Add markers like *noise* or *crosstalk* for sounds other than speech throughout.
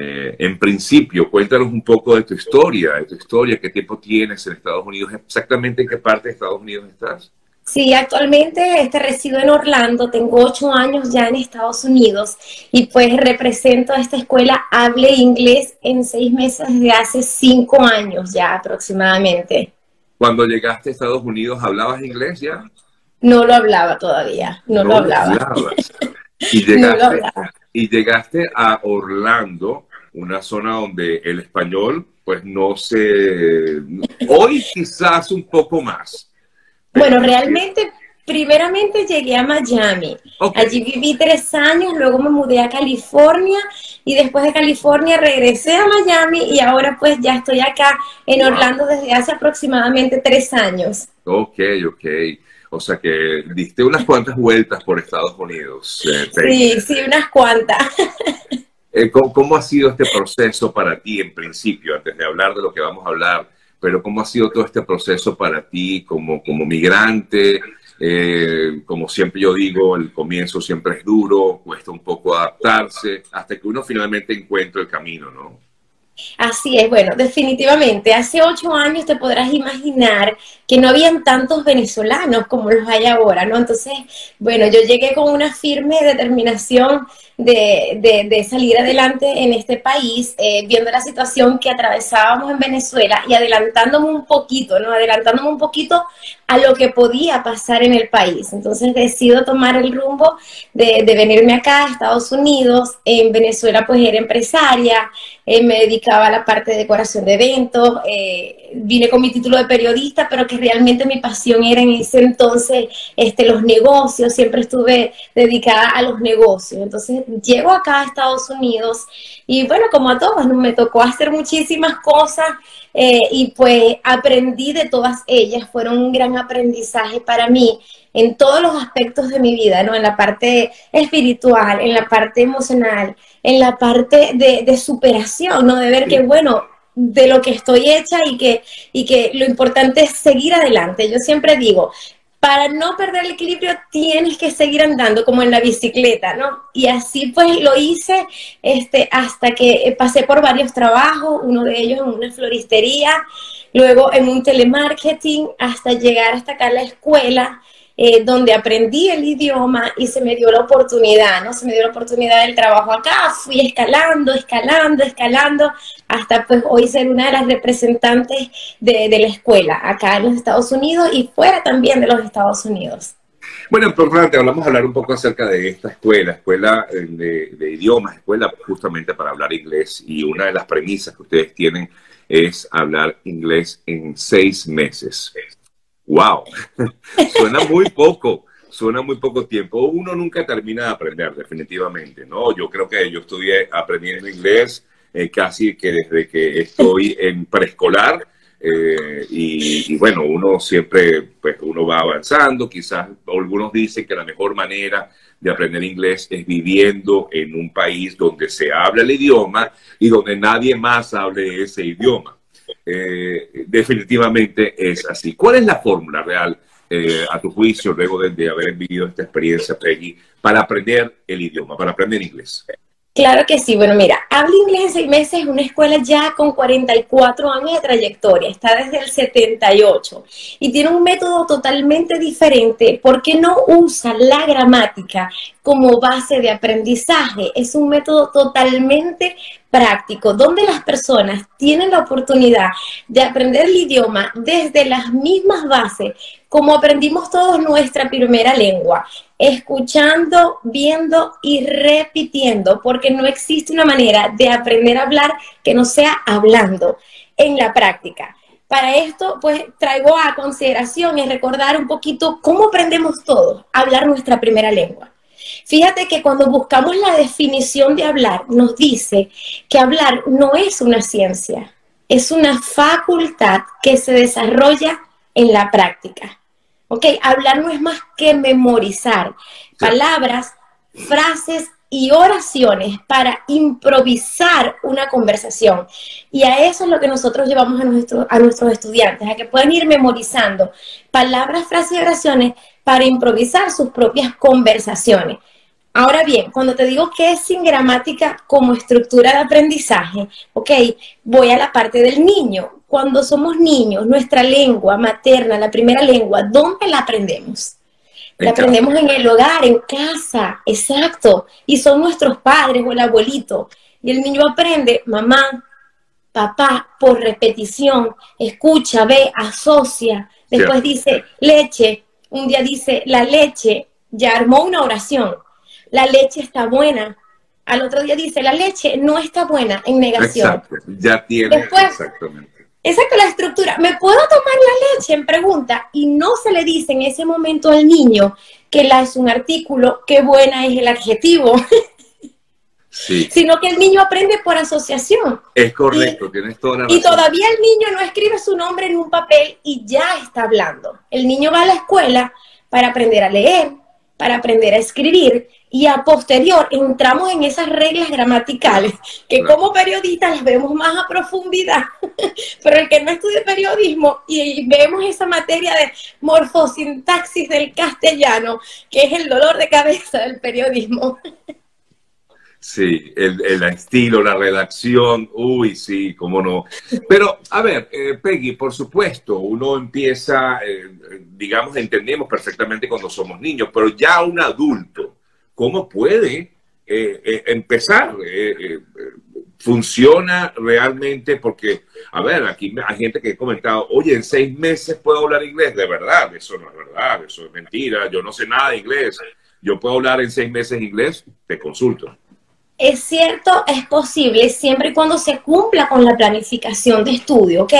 Eh, en principio, cuéntanos un poco de tu historia, de tu historia, qué tiempo tienes en Estados Unidos, exactamente en qué parte de Estados Unidos estás. Sí, actualmente este, resido en Orlando, tengo ocho años ya en Estados Unidos y pues represento a esta escuela Hable Inglés en seis meses de hace cinco años ya aproximadamente. Cuando llegaste a Estados Unidos, ¿hablabas inglés ya? No lo hablaba todavía, no, lo hablaba. *laughs* Y llegaste, y llegaste a Orlando, una zona donde el español, pues no se... Hoy quizás un poco más. Bueno, realmente, primeramente llegué a Miami. Allí viví tres años, luego me mudé a California y después de California regresé a Miami y ahora pues ya estoy acá en Orlando desde hace aproximadamente tres años. Ok, ok. O sea que diste unas cuantas vueltas por Estados Unidos. Eh, sí, sí, unas cuantas. *laughs* Eh, ¿cómo, ha sido este proceso para ti en principio, antes de hablar de lo que vamos a hablar? Pero ¿cómo ha sido todo este proceso para ti como, como migrante? Eh, como siempre yo digo, el comienzo siempre es duro, cuesta un poco adaptarse, hasta que uno finalmente encuentra el camino, ¿no? Así es, bueno, definitivamente. Hace ocho años te podrás imaginar que no habían tantos venezolanos como los hay ahora, ¿no? Entonces, bueno, yo llegué con una firme determinación de, de, salir adelante en este país, eh, viendo la situación que atravesábamos en Venezuela y adelantándome un poquito, ¿no? Adelantándome un poquito a lo que podía pasar en el país. Entonces decido tomar el rumbo de, de venirme acá a Estados Unidos. En Venezuela pues era empresaria, eh, me dedicaba a la parte de decoración de eventos, eh, vine con mi título de periodista, pero que realmente mi pasión era en ese entonces este, los negocios, siempre estuve dedicada a los negocios. Entonces llego acá a Estados Unidos y bueno, como a todos, me tocó hacer muchísimas cosas eh, y pues aprendí de todas ellas, fueron un gran aprendizaje para mí en todos los aspectos de mi vida, ¿no? En la parte espiritual, en la parte emocional, en la parte de, de superación, ¿no? De ver que, bueno, de lo que estoy hecha y que, y que lo importante es seguir adelante. Yo siempre digo, para no perder el equilibrio tienes que seguir andando como en la bicicleta, ¿no? Y así pues lo hice este, hasta que pasé por varios trabajos, uno de ellos en una floristería, luego en un telemarketing, hasta llegar hasta acá a la escuela, eh, donde aprendí el idioma y se me dio la oportunidad, ¿no? Se me dio la oportunidad del trabajo acá, fui escalando, escalando, escalando, hasta pues hoy ser una de las representantes de, la escuela acá en los Estados Unidos y fuera también de los Estados Unidos. Bueno, importante, hablamos a hablar un poco acerca de esta escuela, escuela eh, de, de, idiomas, escuela justamente para hablar inglés y una de las premisas que ustedes tienen es hablar inglés en seis meses wow, suena muy poco, suena muy poco tiempo. Uno nunca termina de aprender, definitivamente, ¿no? Yo creo que yo estudié aprendiendo inglés eh, casi que desde que estoy en preescolar. Eh, y, bueno, uno siempre, pues uno va avanzando, quizás algunos dicen que la mejor manera de aprender inglés es viviendo en un país donde se habla el idioma y donde nadie más hable ese idioma. Eh, definitivamente es así. ¿Cuál es la fórmula real, eh, a tu juicio, luego de, haber vivido esta experiencia, Peggy, para aprender el idioma, para aprender inglés? Claro que sí. Bueno, mira, Habla Inglés en seis meses es una escuela ya con 44 años de trayectoria, está desde el 78 y tiene un método totalmente diferente porque no usa la gramática como base de aprendizaje. Es un método totalmente práctico, donde las personas tienen la oportunidad de aprender el idioma desde las mismas bases como aprendimos todos nuestra primera lengua, escuchando, viendo y repitiendo, porque no existe una manera de aprender a hablar que no sea hablando en la práctica. Para esto, pues traigo a consideración y recordar un poquito cómo aprendemos todos a hablar nuestra primera lengua. Fíjate que cuando buscamos la definición de hablar, nos dice que hablar no es una ciencia, es una facultad que se desarrolla en la práctica. ¿Ok? Hablar no es más que memorizar palabras, frases y oraciones para improvisar una conversación. Y a eso es lo que nosotros llevamos a, a nuestros estudiantes, a que puedan ir memorizando palabras, frases y oraciones para improvisar sus propias conversaciones. Ahora bien, cuando te digo que es sin gramática como estructura de aprendizaje, ok, voy a la parte del niño. Cuando somos niños, nuestra lengua materna, la primera lengua, ¿dónde la aprendemos? La aprendemos en el hogar, en casa, exacto. Y son nuestros padres o el abuelito. Y el niño aprende, mamá, papá, por repetición, escucha, ve, asocia. Después dice leche. Un día dice la leche, ya armó una oración la leche está buena. Al otro día dice, la leche no está buena en negación. Exacto, ya tiene exactamente. Exacto, la estructura. ¿Me puedo tomar la leche? En pregunta. Y no se le dice en ese momento al niño que la es un artículo, qué buena es el adjetivo. *laughs* Sí. sino que el niño aprende por asociación. Es correcto, tienes toda la razón. Y todavía el niño no escribe su nombre en un papel y ya está hablando. El niño va a la escuela para aprender a leer, para aprender a escribir y a posterior entramos en esas reglas gramaticales que como periodistas las vemos más a profundidad, *laughs* pero el que no estudia periodismo y vemos esa materia de morfosintaxis del castellano, que es el dolor de cabeza del periodismo. *laughs* Sí, el, el, estilo, la redacción, uy, sí, cómo no. Pero, a ver, eh, Peggy, por supuesto, uno empieza, eh, digamos, entendemos perfectamente cuando somos niños, pero ya un adulto, ¿cómo puede eh, empezar? ¿Funciona realmente? Porque, a ver, aquí hay gente que ha comentado, oye, en seis meses puedo hablar inglés, de verdad, eso no es verdad, eso es mentira, yo no sé nada de inglés, yo puedo hablar en seis meses inglés, te consulto. Es cierto, es posible siempre y cuando se cumpla con la planificación de estudio, ¿ok?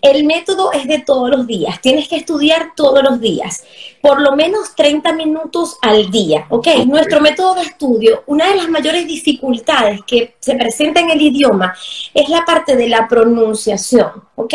El método es de todos los días, tienes que estudiar todos los días, por lo menos 30 minutos al día, ¿ok? Nuestro método de estudio, una de las mayores dificultades que se presenta en el idioma es la parte de la pronunciación, ¿ok?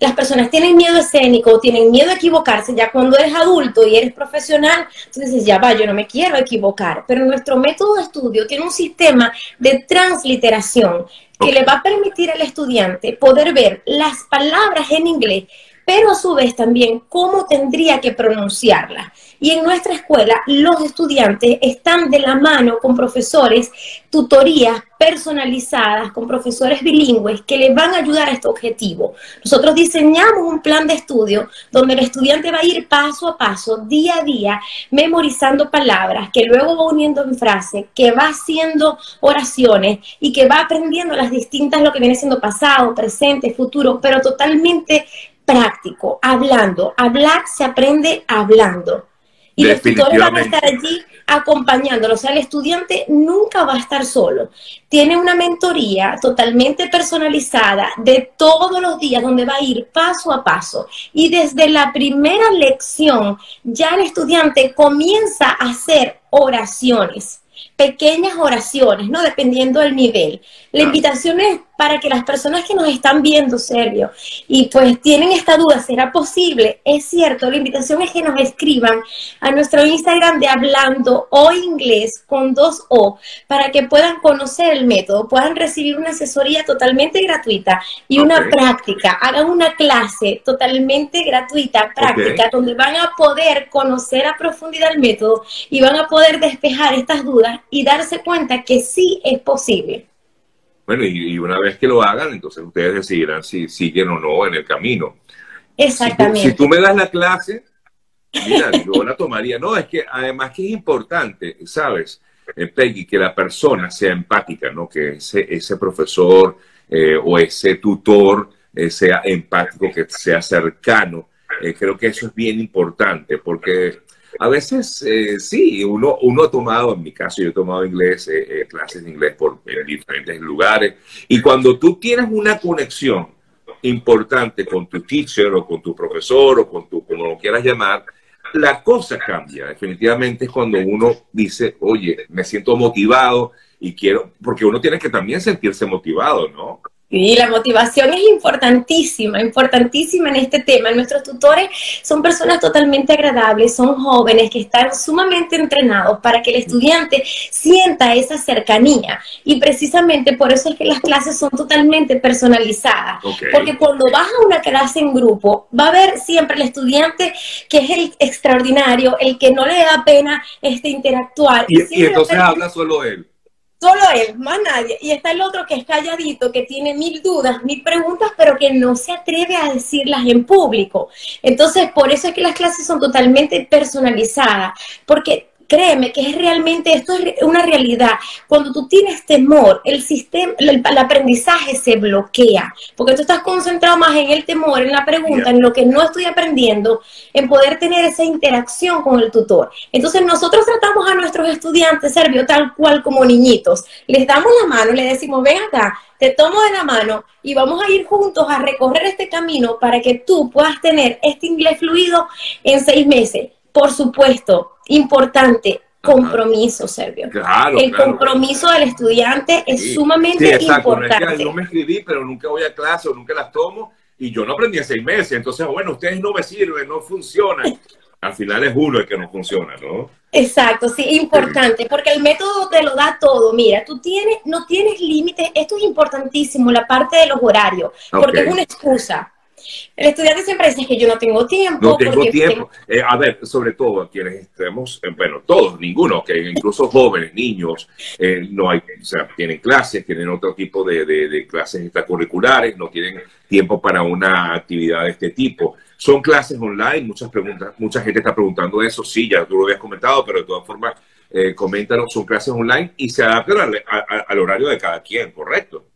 Las personas tienen miedo escénico, tienen miedo a equivocarse, ya cuando eres adulto y eres profesional, entonces ya va, yo no me quiero equivocar, pero nuestro método de estudio tiene un sistema de transliteración que le va a permitir al estudiante poder ver las palabras en inglés, pero a su vez también cómo tendría que pronunciarlas. Y en nuestra escuela los estudiantes están de la mano con profesores, tutorías personalizadas, con profesores bilingües que les van a ayudar a este objetivo. Nosotros diseñamos un plan de estudio donde el estudiante va a ir paso a paso, día a día, memorizando palabras, que luego va uniendo en frase, que va haciendo oraciones y que va aprendiendo las distintas, lo que viene siendo pasado, presente, futuro, pero totalmente práctico, hablando. Hablar se aprende hablando. Y los tutores van a estar allí acompañándolo. O sea, el estudiante nunca va a estar solo. Tiene una mentoría totalmente personalizada de todos los días donde va a ir paso a paso. Y desde la primera lección ya el estudiante comienza a hacer oraciones pequeñas oraciones, ¿no? Dependiendo del nivel. La invitación es para que las personas que nos están viendo, Sergio, y pues tienen esta duda, ¿será posible? Es cierto, la invitación es que nos escriban a nuestro Instagram de Hablando o Inglés con dos O, para que puedan conocer el método, puedan recibir una asesoría totalmente gratuita y una práctica, hagan una clase totalmente gratuita, práctica, donde van a poder conocer a profundidad el método y van a poder despejar estas dudas y darse cuenta que sí es posible. Bueno, y, una vez que lo hagan, entonces ustedes decidirán si siguen o no en el camino. Exactamente. Si tú, me das la clase, mira, *laughs* yo la tomaría. No, es que además que es importante, ¿sabes? Eh, Peggy, que la persona sea empática, ¿no? Que ese, ese profesor eh, o ese tutor eh, sea empático, que sea cercano. creo que eso es bien importante porque a veces eh, sí, uno, uno ha tomado, en mi caso yo he tomado inglés, eh, eh, clases de inglés por, en diferentes lugares, y cuando tú tienes una conexión importante con tu teacher o con tu profesor o con tu, como lo quieras llamar, la cosa cambia. Definitivamente es cuando uno dice, oye, me siento motivado y quiero, porque uno tiene que también sentirse motivado, ¿no? Y la motivación es importantísima, importantísima en este tema. Nuestros tutores son personas totalmente agradables, son jóvenes que están sumamente entrenados para que el estudiante sienta esa cercanía. Y precisamente por eso es que las clases son totalmente personalizadas. Porque cuando vas a una clase en grupo, va a haber siempre el estudiante que es el extraordinario, el que no le da pena este, interactuar. Y, entonces habla solo él. Solo él, más nadie. Y está el otro que es calladito, que tiene mil dudas, mil preguntas, pero que no se atreve a decirlas en público. Entonces, por eso es que las clases son totalmente personalizadas, porque créeme que es realmente, esto es una realidad. Cuando tú tienes temor, el sistema, el, aprendizaje se bloquea, porque tú estás concentrado más en el temor, en la pregunta, en lo que no estoy aprendiendo, en poder tener esa interacción con el tutor. Entonces nosotros tratamos a nuestros estudiantes, Servio, tal cual como niñitos. Les damos la mano, les decimos, ven acá, te tomo de la mano y vamos a ir juntos a recorrer este camino para que tú puedas tener este inglés fluido en seis meses. Por supuesto, importante, compromiso, Servio. Claro, el compromiso del estudiante es sumamente importante. No, me escribí, pero nunca voy a clase o nunca las tomo y yo no aprendí en seis meses. Entonces, bueno, ustedes no me sirven, no funcionan. *laughs* Al final es uno el que no funciona, ¿no? Exacto, sí, importante, porque el método te lo da todo. Mira, tú tienes, no tienes límites, esto es importantísimo, la parte de los horarios, porque es una excusa. El estudiante siempre dice que yo no tengo tiempo. No tengo tiempo. Eh, a ver, sobre todo quienes estemos, eh, bueno, todos, ninguno, que incluso jóvenes, niños, eh, no hay, o sea, tienen clases, tienen otro tipo de, de, clases extracurriculares, no tienen tiempo para una actividad de este tipo. Son clases online, muchas preguntas, mucha gente está preguntando eso, sí, ya tú lo habías comentado, pero de todas formas, eh, coméntanos, son clases online y se adaptan al horario de cada quien, ¿correcto?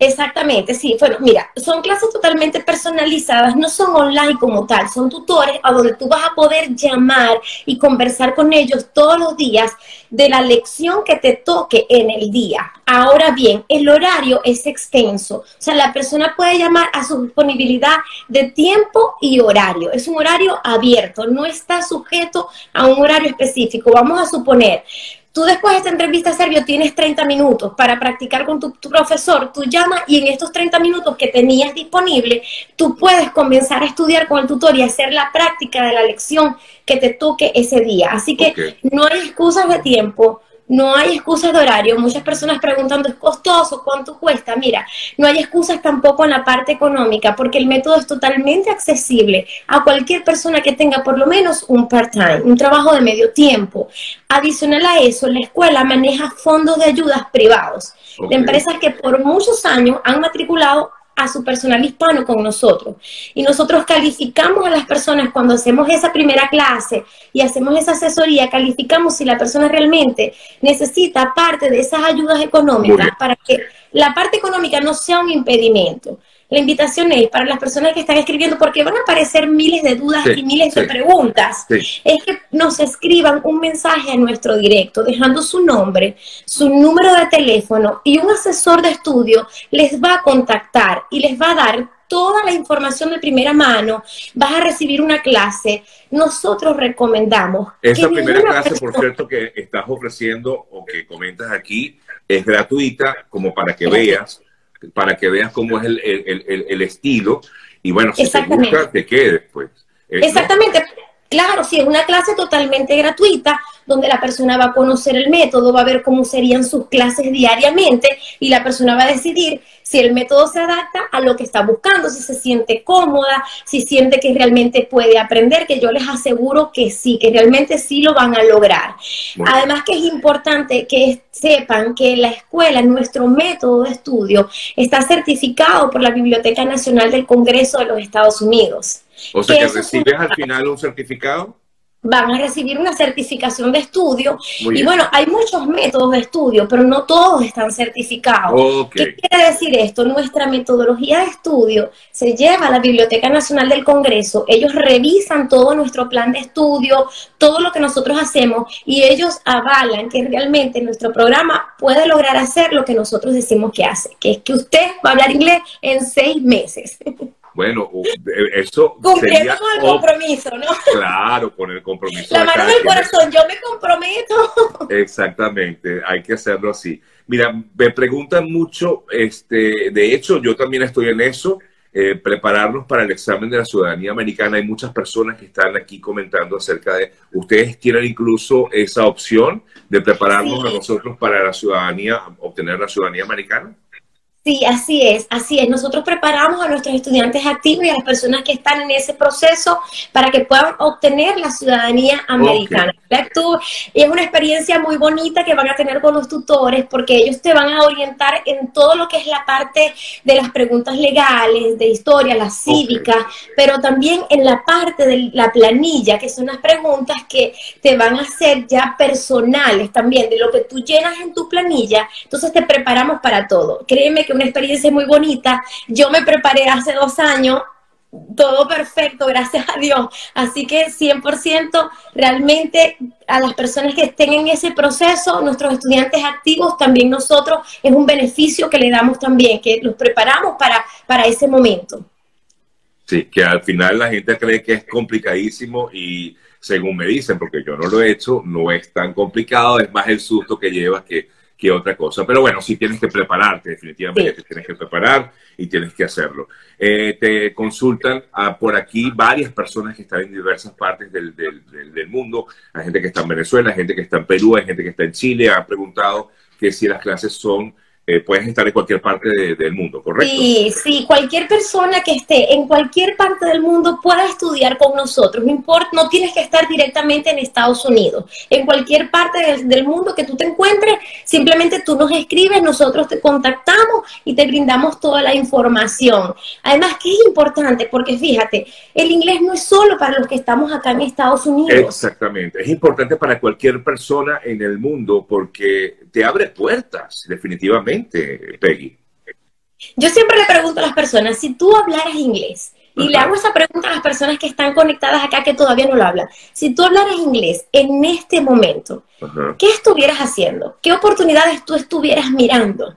Exactamente, sí. Bueno, mira, son clases totalmente personalizadas, no son online como tal, son tutores a donde tú vas a poder llamar y conversar con ellos todos los días de la lección que te toque en el día. Ahora bien, el horario es extenso, o sea, la persona puede llamar a su disponibilidad de tiempo y horario. Es un horario abierto, no está sujeto a un horario específico. Vamos a suponer, Tú después de esta entrevista, Sergio, tienes 30 minutos para practicar con tu, profesor. Tú llamas y en estos 30 minutos que tenías disponible, tú puedes comenzar a estudiar con el tutor y hacer la práctica de la lección que te toque ese día. Así que no hay excusas de tiempo, no hay excusas de horario. Muchas personas preguntando, ¿es costoso? ¿Cuánto cuesta? Mira, no hay excusas tampoco en la parte económica, porque el método es totalmente accesible a cualquier persona que tenga por lo menos un part-time, un trabajo de medio tiempo. Adicional a eso, la escuela maneja fondos de ayudas privados de empresas que por muchos años han matriculado a su personal hispano con nosotros. Y nosotros calificamos a las personas cuando hacemos esa primera clase y hacemos esa asesoría, calificamos si la persona realmente necesita parte de esas ayudas económicas para que la parte económica no sea un impedimento. La invitación es para las personas que están escribiendo, porque van a aparecer miles de dudas y miles de preguntas, es que nos escriban un mensaje a nuestro directo, dejando su nombre, su número de teléfono y un asesor de estudio les va a contactar y les va a dar toda la información de primera mano, vas a recibir una clase. Nosotros recomendamos. Esa primera clase, por cierto, que estás ofreciendo o que comentas aquí, es gratuita, como para que veas para que veas cómo es el, el, el, estilo y bueno, si te gusta, te quedes, pues. Exactamente. Claro, sí, es una clase totalmente gratuita donde la persona va a conocer el método, va a ver cómo serían sus clases diariamente y la persona va a decidir si el método se adapta a lo que está buscando, si se siente cómoda, si siente que realmente puede aprender, que yo les aseguro que sí, que realmente sí lo van a lograr. Además que es importante que sepan que la escuela, nuestro método de estudio, está certificado por la Biblioteca Nacional del Congreso de los Estados Unidos. O sea que, recibes al final un certificado van a recibir una certificación de estudio. y bueno, hay muchos métodos de estudio, pero no todos están certificados. ¿Qué quiere decir esto? Nuestra metodología de estudio se lleva a la Biblioteca Nacional del Congreso, ellos revisan todo nuestro plan de estudio, todo lo que nosotros hacemos y ellos avalan que realmente nuestro programa puede lograr hacer lo que nosotros decimos que hace, que es que usted va a hablar inglés en seis meses. *laughs* Bueno, eso Cumpliendo con el compromiso, ¿no? Claro, con el compromiso. La mano del corazón, yo me comprometo. *laughs* Exactamente, hay que hacerlo así. Mira, me preguntan mucho, este, de hecho, yo también estoy en eso, eh, prepararnos para el examen de la ciudadanía americana. Hay muchas personas que están aquí comentando acerca de, ¿ustedes tienen incluso esa opción de prepararnos a nosotros para la ciudadanía, obtener la ciudadanía americana? Sí, así es, así es. Nosotros preparamos a nuestros estudiantes activos y a las personas que están en ese proceso para que puedan obtener la ciudadanía americana. Y es una experiencia muy bonita que van a tener con los tutores porque ellos te van a orientar en todo lo que es la parte de las preguntas legales, de historia, la cívica, pero también en la parte de la planilla, que son las preguntas que te van a hacer ya personales también, de lo que tú llenas en tu planilla. Entonces te preparamos para todo. Créeme que una experiencia muy bonita. Yo me preparé hace dos años, todo perfecto, gracias a Dios. Así que 100% realmente a las personas que estén en ese proceso, nuestros estudiantes activos, también nosotros, es un beneficio que le damos también, que los preparamos para, para ese momento. Sí, que al final la gente cree que es complicadísimo y según me dicen, porque yo no lo he hecho, no es tan complicado, es más el susto que llevas que que otra cosa. Pero bueno, sí tienes que prepararte, definitivamente te tienes que preparar y tienes que hacerlo. Eh, te consultan por aquí varias personas que están en diversas partes del, del, del, mundo. Hay gente que está en Venezuela, hay gente que está en Perú, hay gente que está en Chile. Han preguntado que si las clases son eh, puedes estar en cualquier parte del mundo, ¿correcto? Sí, sí, cualquier persona que esté en cualquier parte del mundo pueda estudiar con nosotros, no importa, no tienes que estar directamente en Estados Unidos, en cualquier parte del, mundo que tú te encuentres, simplemente tú nos escribes, nosotros te contactamos y te brindamos toda la información. Además, que es importante, porque fíjate, el inglés no es solo para los que estamos acá en Estados Unidos. Exactamente, es importante para cualquier persona en el mundo porque te abre puertas, definitivamente Peggy? Yo siempre le pregunto a las personas, si tú hablaras inglés, y le hago esa pregunta a las personas que están conectadas acá que todavía no lo hablan, si tú hablaras inglés en este momento, ¿qué estuvieras haciendo? ¿Qué oportunidades tú estuvieras mirando?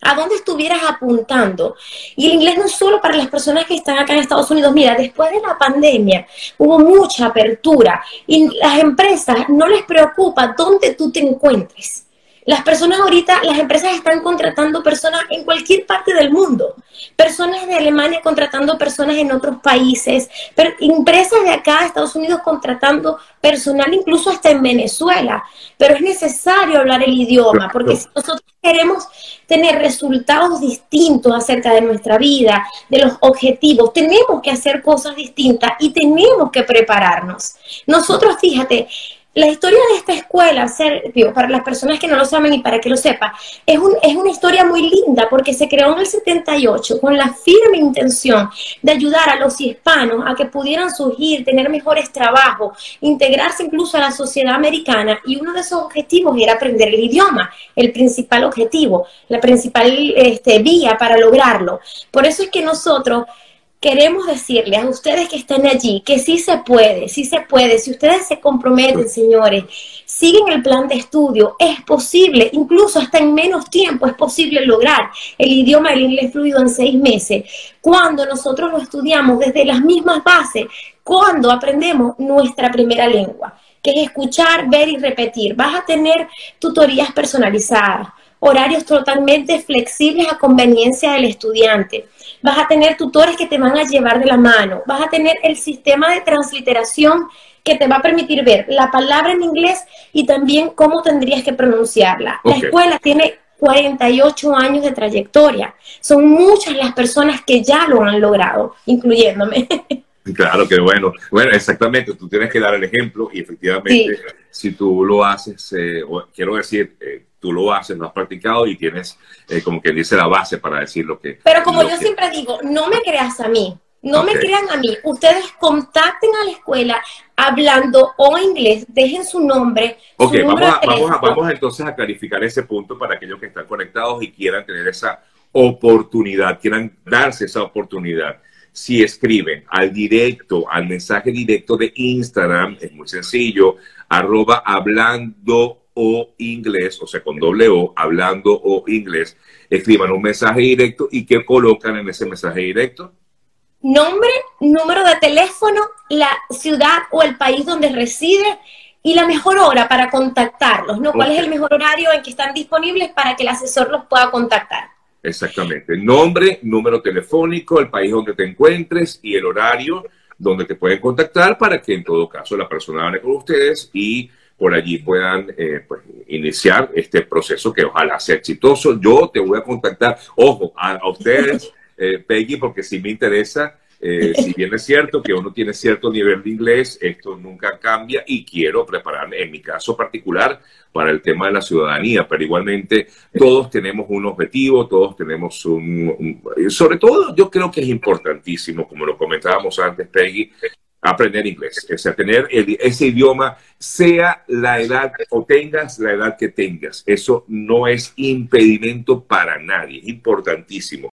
¿A dónde estuvieras apuntando? Y el inglés no es solo para las personas que están acá en Estados Unidos. Mira, después de la pandemia hubo mucha apertura y las empresas no les preocupa dónde tú te encuentres. Las personas ahorita, las empresas están contratando personas en cualquier parte del mundo. Personas de Alemania contratando personas en otros países. empresas de acá, Estados Unidos, contratando personal incluso hasta en Venezuela. Pero es necesario hablar el idioma, porque si nosotros queremos tener resultados distintos acerca de nuestra vida, de los objetivos, tenemos que hacer cosas distintas y tenemos que prepararnos. Nosotros, fíjate, la historia de esta escuela, ser, para las personas que no lo saben y para que lo sepan, es, un, es una historia muy linda porque se creó en el 78 con la firme intención de ayudar a los hispanos a que pudieran surgir, tener mejores trabajos, integrarse incluso a la sociedad americana y uno de esos objetivos era aprender el idioma, el principal objetivo, la principal este, vía para lograrlo. Por eso es que nosotros queremos decirles a ustedes que están allí que sí se puede, sí se puede. Si ustedes se comprometen, señores, siguen el plan de estudio, es posible, incluso hasta en menos tiempo es posible lograr el idioma del inglés fluido en seis meses. Cuando nosotros lo estudiamos desde las mismas bases, cuando aprendemos nuestra primera lengua, que es escuchar, ver y repetir. Vas a tener tutorías personalizadas, horarios totalmente flexibles a conveniencia del estudiante vas a tener tutores que te van a llevar de la mano, vas a tener el sistema de transliteración que te va a permitir ver la palabra en inglés y también cómo tendrías que pronunciarla. La escuela tiene 48 años de trayectoria. Son muchas las personas que ya lo han logrado, incluyéndome. *laughs* Claro que bueno. Bueno, exactamente, tú tienes que dar el ejemplo y efectivamente si tú lo haces, eh, quiero decir, eh, tú lo haces, lo has practicado y tienes, eh, como quien dice, la base para decir lo que... Pero como yo siempre digo, no me creas a mí, no me crean a mí. Ustedes contacten a la escuela hablando o inglés, dejen su nombre. Ok, vamos, a, vamos, a, vamos entonces a clarificar ese punto para aquellos que están conectados y quieran tener esa oportunidad, quieran darse esa oportunidad. Si escriben al directo, al mensaje directo de Instagram, es muy sencillo, arroba hablando o inglés, o sea, con doble O, hablando o inglés, escriban un mensaje directo y ¿qué colocan en ese mensaje directo? nombre, número de teléfono, la ciudad o el país donde reside y la mejor hora para contactarlos, ¿no? ¿Cuál es el mejor horario en que están disponibles para que el asesor los pueda contactar? Exactamente. Nombre, número telefónico, el país donde te encuentres y el horario donde te pueden contactar para que en todo caso la persona hable con ustedes y por allí puedan eh, pues, iniciar este proceso que ojalá sea exitoso. Yo te voy a contactar, ojo, a, ustedes, eh, Peggy, porque sí me interesa eh, si bien es cierto que uno tiene cierto nivel de inglés, esto nunca cambia y quiero prepararme, en mi caso particular, para el tema de la ciudadanía, pero igualmente todos tenemos un objetivo, todos tenemos un, sobre todo yo creo que es importantísimo, como lo comentábamos antes, Peggy, aprender inglés, es sea, tener ese idioma, sea la edad o tengas la edad que tengas. Eso no es impedimento para nadie, es importantísimo.